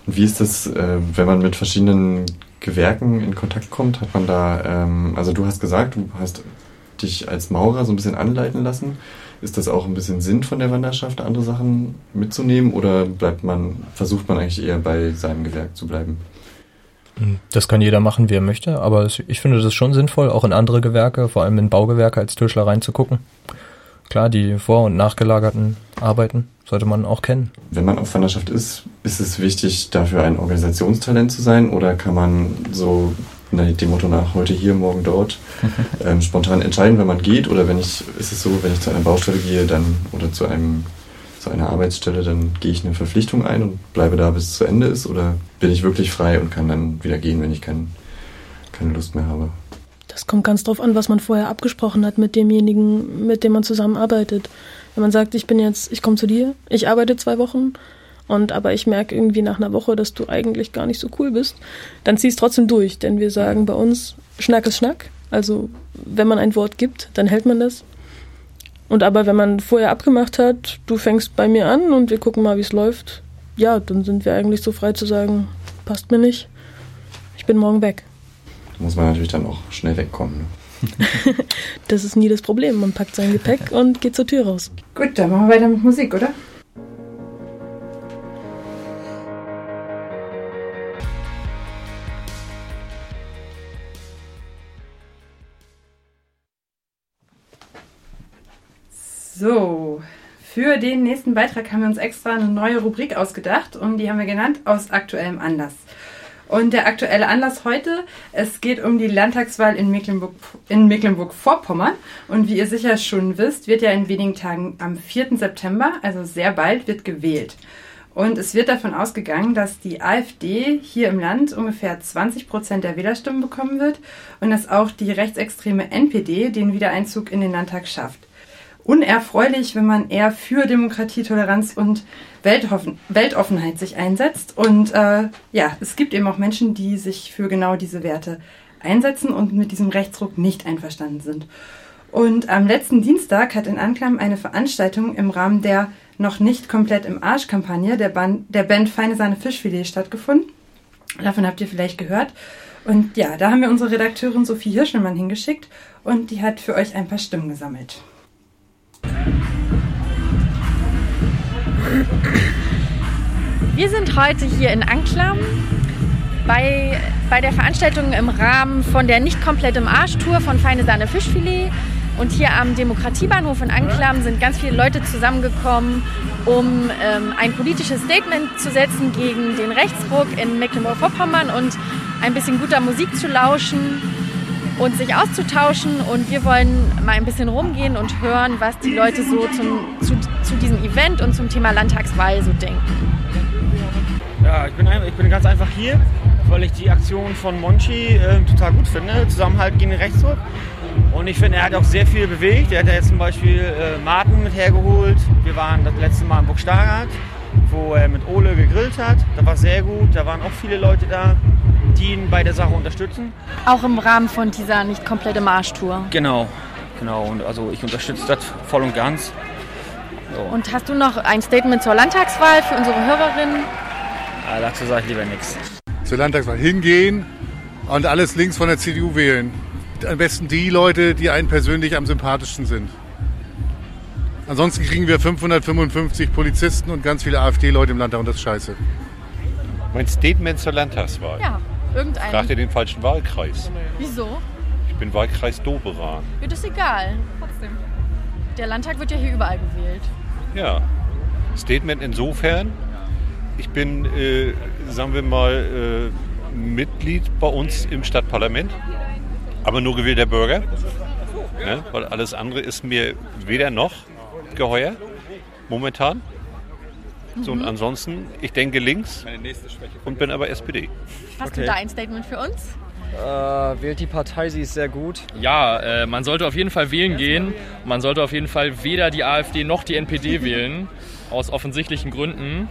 Und wie ist das, äh, wenn man mit verschiedenen Gewerken in Kontakt kommt? Hat man da, ähm, also du hast gesagt, du hast dich als Maurer so ein bisschen anleiten lassen. Ist das auch ein bisschen Sinn von der Wanderschaft, andere Sachen mitzunehmen oder bleibt man, versucht man eigentlich eher bei seinem Gewerk zu bleiben? Das kann jeder machen, wie er möchte, aber ich finde das schon sinnvoll, auch in andere Gewerke, vor allem in Baugewerke als Tischler reinzugucken. Klar, die vor- und nachgelagerten Arbeiten sollte man auch kennen. Wenn man auf Wanderschaft ist, ist es wichtig, dafür ein Organisationstalent zu sein oder kann man so dem Motto nach heute hier, morgen dort ähm, spontan entscheiden, wenn man geht oder wenn ich, ist es so, wenn ich zu einer Baustelle gehe dann oder zu einem zu einer Arbeitsstelle, dann gehe ich eine Verpflichtung ein und bleibe da, bis es zu Ende ist oder bin ich wirklich frei und kann dann wieder gehen, wenn ich kein, keine Lust mehr habe? Das kommt ganz drauf an, was man vorher abgesprochen hat mit demjenigen, mit dem man zusammenarbeitet. Wenn man sagt, ich bin jetzt, ich komme zu dir, ich arbeite zwei Wochen und aber ich merke irgendwie nach einer Woche, dass du eigentlich gar nicht so cool bist, dann zieh es trotzdem durch, denn wir sagen bei uns, Schnack ist Schnack. Also wenn man ein Wort gibt, dann hält man das. Und aber wenn man vorher abgemacht hat, du fängst bei mir an und wir gucken mal, wie es läuft, ja, dann sind wir eigentlich so frei zu sagen, passt mir nicht, ich bin morgen weg. Da muss man natürlich dann auch schnell wegkommen. Ne? Das ist nie das Problem. Man packt sein Gepäck und geht zur Tür raus. Gut, dann machen wir weiter mit Musik, oder? So, für den nächsten Beitrag haben wir uns extra eine neue Rubrik ausgedacht und die haben wir genannt aus aktuellem Anlass. Und der aktuelle Anlass heute, es geht um die Landtagswahl in Mecklenburg- in Mecklenburg-Vorpommern. Und wie ihr sicher schon wisst, wird ja in wenigen Tagen am 4. September, also sehr bald, wird gewählt. Und es wird davon ausgegangen, dass die AfD hier im Land ungefähr 20 Prozent der Wählerstimmen bekommen wird und dass auch die rechtsextreme NPD den Wiedereinzug in den Landtag schafft. Unerfreulich, wenn man eher für Demokratie, Toleranz und Weltoffen Weltoffenheit sich einsetzt. Und äh, ja, es gibt eben auch Menschen, die sich für genau diese Werte einsetzen und mit diesem Rechtsruck nicht einverstanden sind. Und am letzten Dienstag hat in Anklam eine Veranstaltung im Rahmen der noch nicht komplett im Arsch-Kampagne der, Band, der Band Feine Sahne Fischfilet stattgefunden. Davon habt ihr vielleicht gehört. Und ja, da haben wir unsere Redakteurin Sophie Hirschelmann hingeschickt und die hat für euch ein paar Stimmen gesammelt. Wir sind heute hier in Anklam bei, bei der Veranstaltung im Rahmen von der nicht komplett im Arsch-Tour von Feine Sahne Fischfilet. Und hier am Demokratiebahnhof in Anklam sind ganz viele Leute zusammengekommen, um ähm, ein politisches Statement zu setzen gegen den Rechtsruck in Mecklenburg-Vorpommern und ein bisschen guter Musik zu lauschen und sich auszutauschen. Und wir wollen mal ein bisschen rumgehen und hören, was die Leute so zum, zu, zu diesem Event und zum Thema Landtagswahl so denken. Ja, ich bin, ich bin ganz einfach hier, weil ich die Aktion von Monchi äh, total gut finde. Zusammenhalt gegen den Rechtsruck. Und ich finde, er hat auch sehr viel bewegt. Er hat ja jetzt zum Beispiel äh, Martin mit hergeholt. Wir waren das letzte Mal in Burgstarath, wo er mit Ole gegrillt hat. Das war sehr gut. Da waren auch viele Leute da, die ihn bei der Sache unterstützen. Auch im Rahmen von dieser nicht komplette Marschtour. Genau, genau. Und also ich unterstütze das voll und ganz. So. Und hast du noch ein Statement zur Landtagswahl für unsere Hörerinnen? Ja, dazu sage ich lieber nichts. Zur Landtagswahl hingehen und alles links von der CDU wählen am besten die Leute, die einen persönlich am sympathischsten sind. Ansonsten kriegen wir 555 Polizisten und ganz viele AfD-Leute im Landtag und das ist scheiße. Mein Statement zur Landtagswahl? Ja, irgendein. Fragt ihr den falschen Wahlkreis? Wieso? Ich bin Wahlkreis Doberan. Ja, das ist egal. Trotzdem. Der Landtag wird ja hier überall gewählt. Ja. Statement insofern, ich bin, äh, sagen wir mal, äh, Mitglied bei uns im Stadtparlament aber nur gewählter Bürger. Ne? Weil alles andere ist mir weder noch geheuer, momentan. So, und mhm. ansonsten, ich denke links und bin aber SPD. Hast okay. du da ein Statement für uns? Äh, wählt die Partei, sie ist sehr gut. Ja, äh, man sollte auf jeden Fall wählen gehen. Man sollte auf jeden Fall weder die AfD noch die NPD wählen. Aus offensichtlichen Gründen,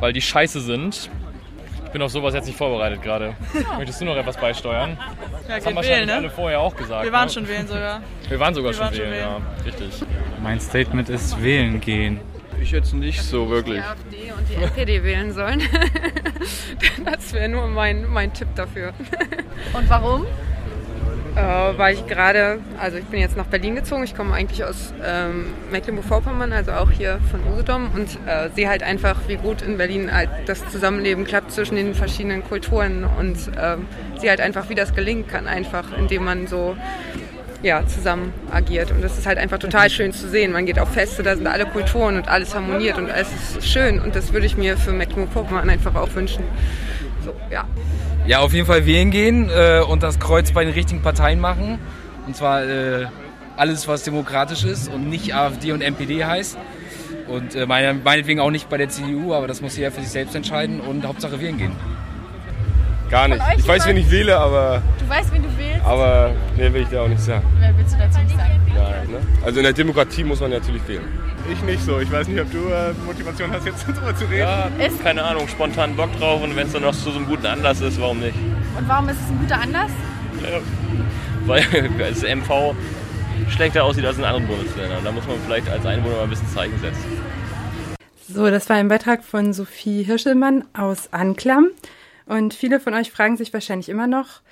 weil die scheiße sind. Ich bin auf sowas jetzt nicht vorbereitet gerade. Möchtest du noch etwas beisteuern? Ja, das haben wahrscheinlich wählen, ne? alle vorher auch gesagt. Wir waren ne? schon wählen sogar. Wir waren sogar Wir schon, waren wählen, schon wählen, ja, richtig. Mein Statement ist wählen gehen. Ich jetzt nicht so wirklich. Die AfD und die NPD wählen sollen. das wäre nur mein, mein Tipp dafür. Und warum? Äh, weil ich gerade, also ich bin jetzt nach Berlin gezogen, ich komme eigentlich aus ähm, Mecklenburg-Vorpommern, also auch hier von Usedom und äh, sehe halt einfach, wie gut in Berlin halt das Zusammenleben klappt zwischen den verschiedenen Kulturen und äh, sehe halt einfach, wie das gelingen kann, einfach indem man so ja, zusammen agiert. Und das ist halt einfach total schön zu sehen. Man geht auf Feste, da sind alle Kulturen und alles harmoniert und alles ist schön. Und das würde ich mir für Mecklenburg-Vorpommern einfach auch wünschen. So, ja. Ja, auf jeden Fall wählen gehen äh, und das Kreuz bei den richtigen Parteien machen. Und zwar äh, alles, was demokratisch ist und nicht AfD und NPD heißt. Und äh, meine, meinetwegen auch nicht bei der CDU, aber das muss jeder für sich selbst entscheiden und Hauptsache wählen gehen. Gar nicht. Ich weiß, wen ich wähle, aber. Du weißt, wen du wählst? Aber nee, will ich dir auch nicht sagen. Wer willst du dazu nicht sagen? Ja, ne? Also in der Demokratie muss man natürlich wählen. Ich nicht so. Ich weiß nicht, ob du äh, Motivation hast, jetzt darüber zu reden. Ja, ist keine Ahnung, spontan Bock drauf und wenn es dann noch zu so einem guten Anlass ist, warum nicht? Und warum ist es ein guter Anlass? Ja, weil das MV schlechter aussieht als in anderen Bundesländern. Da muss man vielleicht als Einwohner mal ein bisschen Zeichen setzen. So, das war ein Beitrag von Sophie Hirschelmann aus Anklam. Und viele von euch fragen sich wahrscheinlich immer noch,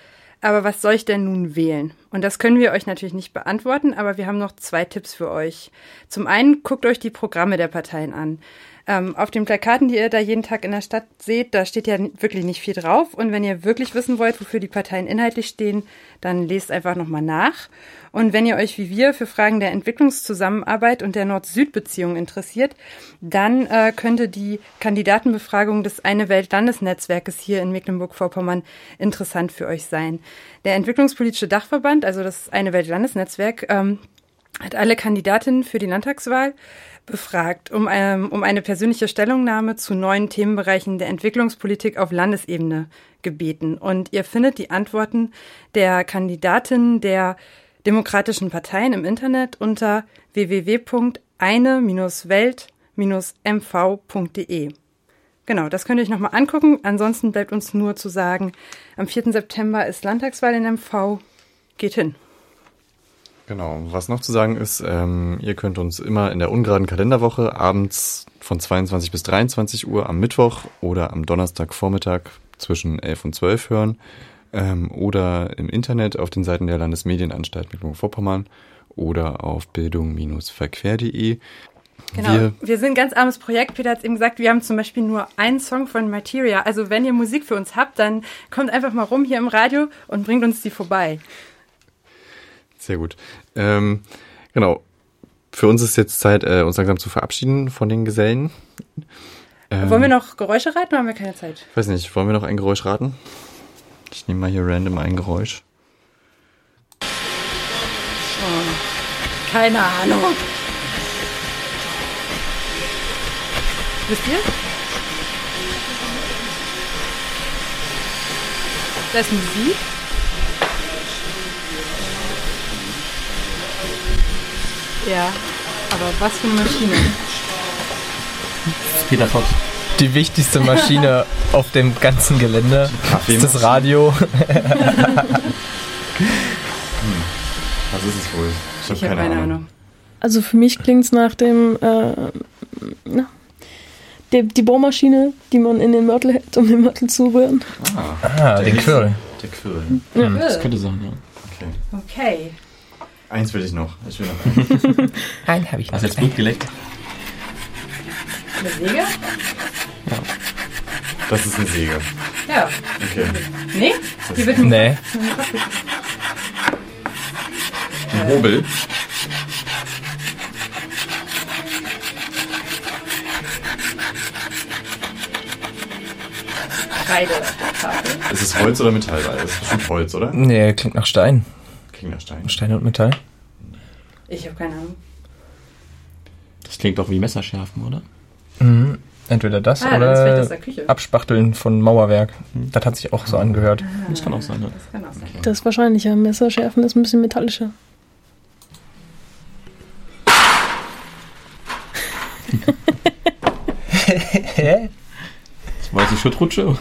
aber was soll ich denn nun wählen? Und das können wir euch natürlich nicht beantworten, aber wir haben noch zwei Tipps für euch. Zum einen guckt euch die Programme der Parteien an. Ähm, auf den Plakaten, die ihr da jeden Tag in der Stadt seht, da steht ja wirklich nicht viel drauf. Und wenn ihr wirklich wissen wollt, wofür die Parteien inhaltlich stehen, dann lest einfach nochmal nach. Und wenn ihr euch wie wir für Fragen der Entwicklungszusammenarbeit und der Nord-Süd-Beziehung interessiert, dann äh, könnte die Kandidatenbefragung des Eine Welt-Landesnetzwerkes hier in Mecklenburg-Vorpommern interessant für euch sein. Der Entwicklungspolitische Dachverband, also das Eine Welt-Landesnetzwerk, ähm, hat alle Kandidatinnen für die Landtagswahl befragt, um, ähm, um eine persönliche Stellungnahme zu neuen Themenbereichen der Entwicklungspolitik auf Landesebene gebeten. Und ihr findet die Antworten der Kandidatinnen der demokratischen Parteien im Internet unter www.eine-welt-mv.de. Genau, das könnt ihr euch nochmal angucken. Ansonsten bleibt uns nur zu sagen, am 4. September ist Landtagswahl in MV. Geht hin. Genau, was noch zu sagen ist, ähm, ihr könnt uns immer in der ungeraden Kalenderwoche abends von 22 bis 23 Uhr am Mittwoch oder am Donnerstagvormittag zwischen 11 und 12 hören ähm, oder im Internet auf den Seiten der Landesmedienanstalt Mecklenburg-Vorpommern oder auf bildung-verquer.de. Genau. Wir, wir, sind ein ganz armes Projekt. Peter hat es eben gesagt, wir haben zum Beispiel nur einen Song von Materia. Also wenn ihr Musik für uns habt, dann kommt einfach mal rum hier im Radio und bringt uns die vorbei. Sehr gut. Ähm, genau. Für uns ist jetzt Zeit, äh, uns langsam zu verabschieden von den Gesellen. Ähm, wollen wir noch Geräusche raten oder haben wir keine Zeit? Ich weiß nicht, wollen wir noch ein Geräusch raten? Ich nehme mal hier random ein Geräusch. Oh, keine Ahnung. Wisst ihr? Da ist Musik. Ja, aber was für eine Maschine? Peter Fox. Die wichtigste Maschine auf dem ganzen Gelände ist das Radio. hm. Was ist es wohl? Ich habe keine, hab keine Ahnung. Ahnung. Also für mich klingt es nach dem äh, na, die, die Bohrmaschine, die man in den Mörtel hält, um den Mörtel zu rühren. Ah, ah den Quirl. Der Quirl. Ja. Das könnte sein, ja. Okay. Okay. Eins will ich noch. Ich will noch einen. einen habe ich noch. Hast du jetzt Blut geleckt? Eine Säge? Ja. Das ist eine Säge. Ja. Okay. Nee? Das Die wird nee. Ein Hobel. Kreidetafel. Ist es Holz oder Metall? Es ist bestimmt Holz, oder? Nee, klingt nach Stein. Klingt nach Stein. Stein und Metall. Ich habe keine Ahnung. Das klingt doch wie Messerschärfen, oder? Mhm. Entweder das Ah, oder Abspachteln von Mauerwerk. Das hat sich auch so angehört. Das kann auch sein, ne? Das kann auch sein. Das ist wahrscheinlicher. Messerschärfen ist ein bisschen metallischer. Das war jetzt die Schuttrutsche.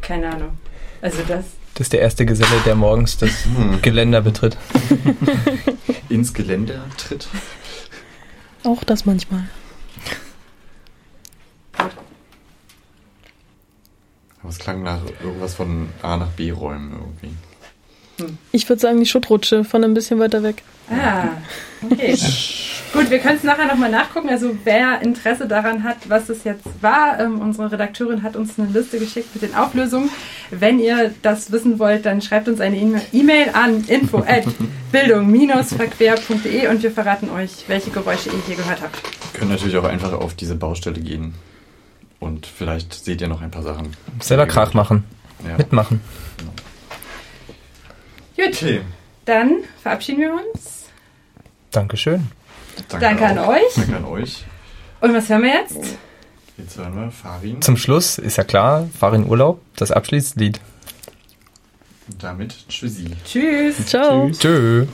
Keine Ahnung. Also das. Das ist der erste Geselle, der morgens das Hm. Geländer betritt. Ins Geländer tritt. Auch das manchmal. Aber es klang nach irgendwas von A nach B räumen irgendwie. Ich würde sagen, die Schuttrutsche von ein bisschen weiter weg. Ah, okay. Gut, wir können es nachher nochmal nachgucken. Also wer Interesse daran hat, was es jetzt war, ähm, unsere Redakteurin hat uns eine Liste geschickt mit den Auflösungen. Wenn ihr das wissen wollt, dann schreibt uns eine E-Mail an info at bildung-verquer.de und wir verraten euch, welche Geräusche ihr hier gehört habt. Können natürlich auch einfach auf diese Baustelle gehen. Und vielleicht seht ihr noch ein paar Sachen. Selber Krach machen. Ja. Mitmachen. Gut, Okay. dann verabschieden wir uns. Dankeschön. Danke an auch. euch. Danke an euch. Und was hören wir jetzt? Jetzt hören wir Farin. Zum Schluss ist ja klar, fahr in Urlaub, das Abschließlied. Und damit Tschüssi. Tschüss. Ciao. Tschö.